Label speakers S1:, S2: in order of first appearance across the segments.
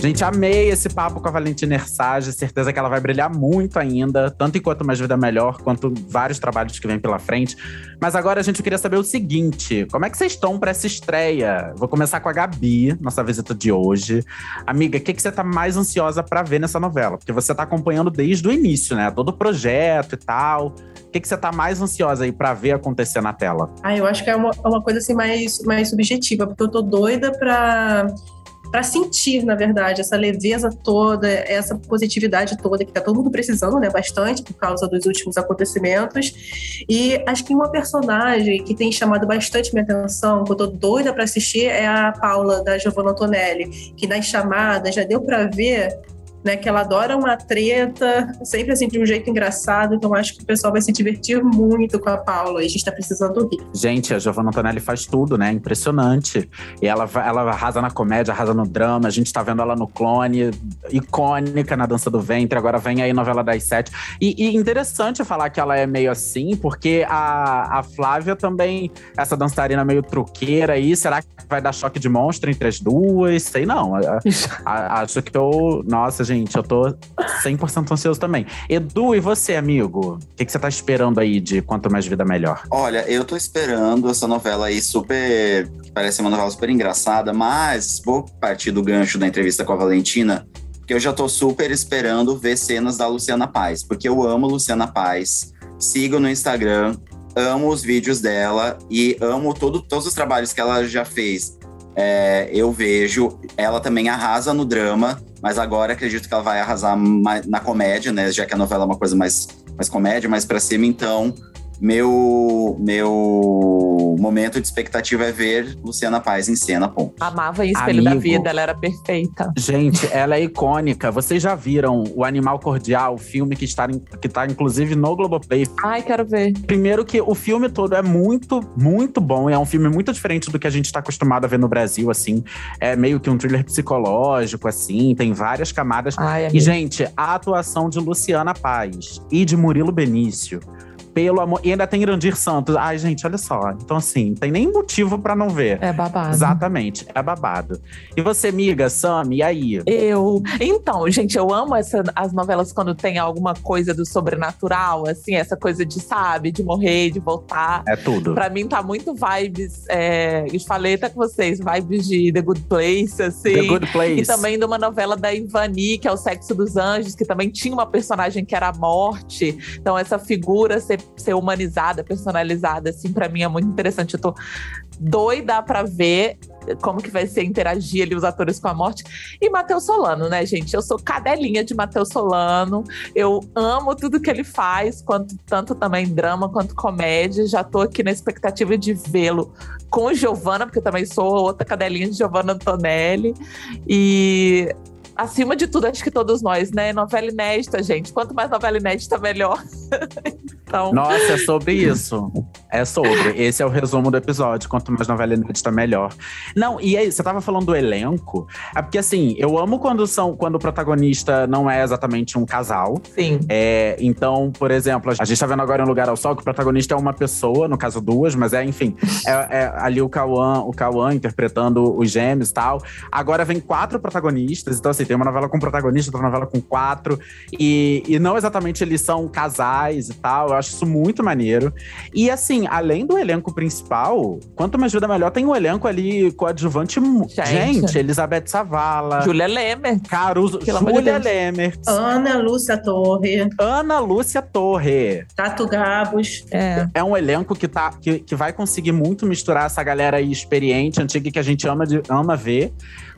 S1: Gente, amei esse papo com a Valentina Ersage. Certeza que ela vai brilhar muito ainda, tanto enquanto Mais Vida Melhor, quanto vários trabalhos que vêm pela frente. Mas agora a gente queria saber o seguinte: como é que vocês estão para essa estreia? Vou começar com a Gabi, nossa visita de hoje. Amiga, o que, que você tá mais ansiosa para ver nessa novela? Porque você tá acompanhando desde o início, né? Todo o projeto e tal. O que, que você tá mais ansiosa aí para ver acontecer na tela?
S2: Ah, eu acho que é uma, é uma coisa assim mais, mais subjetiva, porque eu tô doida pra para sentir, na verdade, essa leveza toda, essa positividade toda que tá todo mundo precisando, né, bastante por causa dos últimos acontecimentos. E acho que uma personagem que tem chamado bastante minha atenção, que eu tô doida para assistir, é a Paula da Giovanna Antonelli, que nas chamadas já deu para ver né? Que ela adora uma treta, sempre assim de um jeito engraçado. Então acho que o pessoal vai se divertir muito com a Paula. E a gente tá precisando rir.
S1: Gente, a Giovanna Antonelli faz tudo, né? Impressionante. E ela, ela arrasa na comédia, arrasa no drama. A gente tá vendo ela no clone, icônica na dança do ventre. Agora vem aí novela das sete. E, e interessante falar que ela é meio assim, porque a, a Flávia também, essa dançarina meio truqueira aí, será que vai dar choque de monstro entre as duas? Sei não. acho que eu. Nossa, gente. Eu tô 100% ansioso também. Edu, e você, amigo? O que, que você tá esperando aí de Quanto Mais Vida Melhor?
S3: Olha, eu tô esperando essa novela aí super. parece uma novela super engraçada, mas vou partir do gancho da entrevista com a Valentina, porque eu já tô super esperando ver cenas da Luciana Paz, porque eu amo Luciana Paz. Sigo no Instagram, amo os vídeos dela e amo todo, todos os trabalhos que ela já fez. É, eu vejo, ela também arrasa no drama, mas agora acredito que ela vai arrasar na comédia, né? Já que a novela é uma coisa mais, mais comédia, mais pra cima, então meu, meu momento de expectativa é ver Luciana Paz em cena, ponto.
S4: Amava em Espelho Amigo, da Vida, ela era perfeita.
S1: Gente, ela é icônica. Vocês já viram o Animal Cordial, o filme que está, que está inclusive no Globoplay?
S4: Ai, quero ver.
S1: Primeiro que o filme todo é muito, muito bom. É um filme muito diferente do que a gente está acostumado a ver no Brasil, assim. É meio que um thriller psicológico, assim. Tem várias camadas. Ai, e, gente, a atuação de Luciana Paz e de Murilo Benício pelo amor. E ainda tem Irandir Santos. Ai, gente, olha só. Então, assim, tem nem motivo para não ver.
S4: É babado.
S1: Exatamente, é babado. E você, amiga, Sam, e aí?
S4: Eu. Então, gente, eu amo essa, as novelas quando tem alguma coisa do sobrenatural, assim, essa coisa de, sabe, de morrer, de voltar.
S1: É tudo.
S4: Pra mim tá muito vibes. É, eu falei até com vocês, vibes de The Good Place, assim.
S1: The Good Place.
S4: E também de uma novela da Ivani, que é O Sexo dos Anjos, que também tinha uma personagem que era a morte. Então, essa figura ser ser humanizada, personalizada, assim, para mim é muito interessante. Eu tô doida para ver como que vai ser interagir ali os atores com a morte. E Matheus Solano, né, gente? Eu sou cadelinha de Matheus Solano. Eu amo tudo que ele faz, quanto tanto também drama quanto comédia. Já tô aqui na expectativa de vê-lo com Giovanna, porque eu também sou outra cadelinha de Giovanna Antonelli. E acima de tudo, acho que todos nós, né? Novela inédita, gente. Quanto mais novela inédita, melhor.
S1: então... Nossa, é sobre isso. É sobre. Esse é o resumo do episódio. Quanto mais novela inédita, melhor. Não, e aí, você tava falando do elenco. É porque, assim, eu amo quando, são, quando o protagonista não é exatamente um casal.
S4: Sim.
S1: É, então, por exemplo, a gente tá vendo agora em Um Lugar ao Sol que o protagonista é uma pessoa, no caso duas, mas é, enfim, é, é ali o Cauã, o Cauã interpretando os gêmeos e tal. Agora vem quatro protagonistas, então, assim, tem uma novela com protagonista, outra novela com quatro. E, e não exatamente eles são casais e tal. Eu acho isso muito maneiro. E assim, além do elenco principal, quanto mais ajuda melhor, tem um elenco ali coadjuvante. Gente, gente Elizabeth Savala.
S4: Júlia Lemer.
S1: Caruso. Júlia Lemer.
S2: Ana Lúcia Torre.
S1: Ana Lúcia Torre.
S2: Tato Gabos.
S1: É. É um elenco que, tá, que, que vai conseguir muito misturar essa galera aí experiente, antiga, que a gente ama, de, ama ver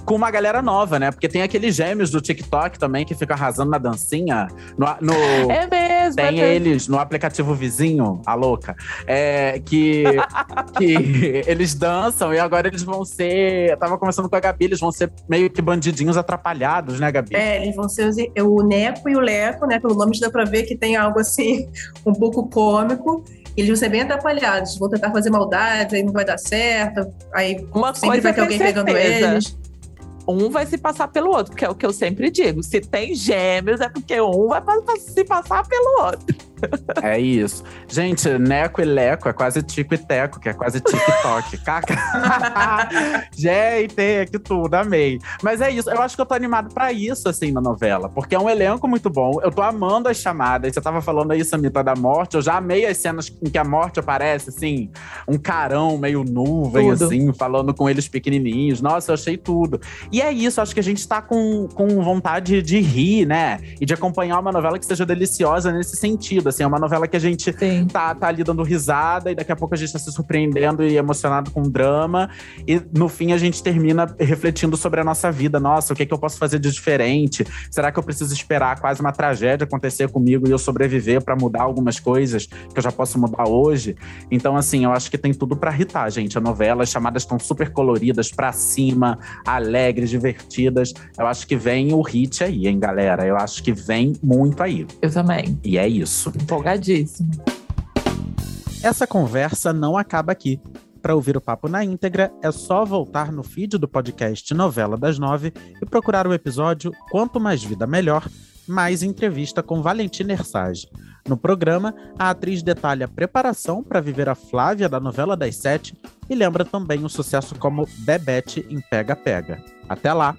S1: com uma galera nova, né? Porque tem aqueles gêmeos do TikTok também que ficam arrasando na dancinha. No, no
S4: é mesmo.
S1: Tem é eles no aplicativo vizinho, a louca. É, que, que eles dançam e agora eles vão ser. Eu tava conversando com a Gabi, eles vão ser meio que bandidinhos atrapalhados, né, Gabi?
S2: É, eles vão ser os, o Neco e o Leco, né? Pelo nome já dá pra ver que tem algo assim, um pouco cômico eles vão ser bem atrapalhados, vão tentar fazer maldade, aí não vai dar certo, aí
S4: Uma sempre coisa vai ter alguém certeza. pegando eles um vai se passar pelo outro, que é o que eu sempre digo. Se tem gêmeos, é porque um vai se passar pelo outro.
S1: É isso. Gente, Neco e Leco é quase Tico e Teco, que é quase TikTok. Caca. Gente, é que tudo, amei. Mas é isso, eu acho que eu tô animado pra isso, assim, na novela. Porque é um elenco muito bom. Eu tô amando as chamadas. Você tava falando aí, Samita, da morte. Eu já amei as cenas em que a morte aparece, assim, um carão meio nuvem, tudo. assim, falando com eles pequenininhos. Nossa, eu achei tudo. E é isso, acho que a gente tá com, com vontade de rir, né? E de acompanhar uma novela que seja deliciosa nesse sentido. Assim, é uma novela que a gente tá, tá ali dando risada e daqui a pouco a gente tá se surpreendendo e emocionado com o drama. E no fim a gente termina refletindo sobre a nossa vida. Nossa, o que, é que eu posso fazer de diferente? Será que eu preciso esperar quase uma tragédia acontecer comigo e eu sobreviver para mudar algumas coisas que eu já posso mudar hoje? Então, assim, eu acho que tem tudo para irritar, gente. A novela, as chamadas estão super coloridas, pra cima, alegres, divertidas. Eu acho que vem o hit aí, hein, galera? Eu acho que vem muito aí.
S4: Eu também.
S1: E é isso.
S4: Empolgadíssimo.
S1: Essa conversa não acaba aqui. Para ouvir o papo na íntegra, é só voltar no feed do podcast Novela das Nove e procurar o episódio Quanto Mais Vida Melhor, mais entrevista com Valentina Ersage. No programa, a atriz detalha a preparação para viver a Flávia da novela das sete e lembra também o sucesso como Bebete em Pega Pega. Até lá!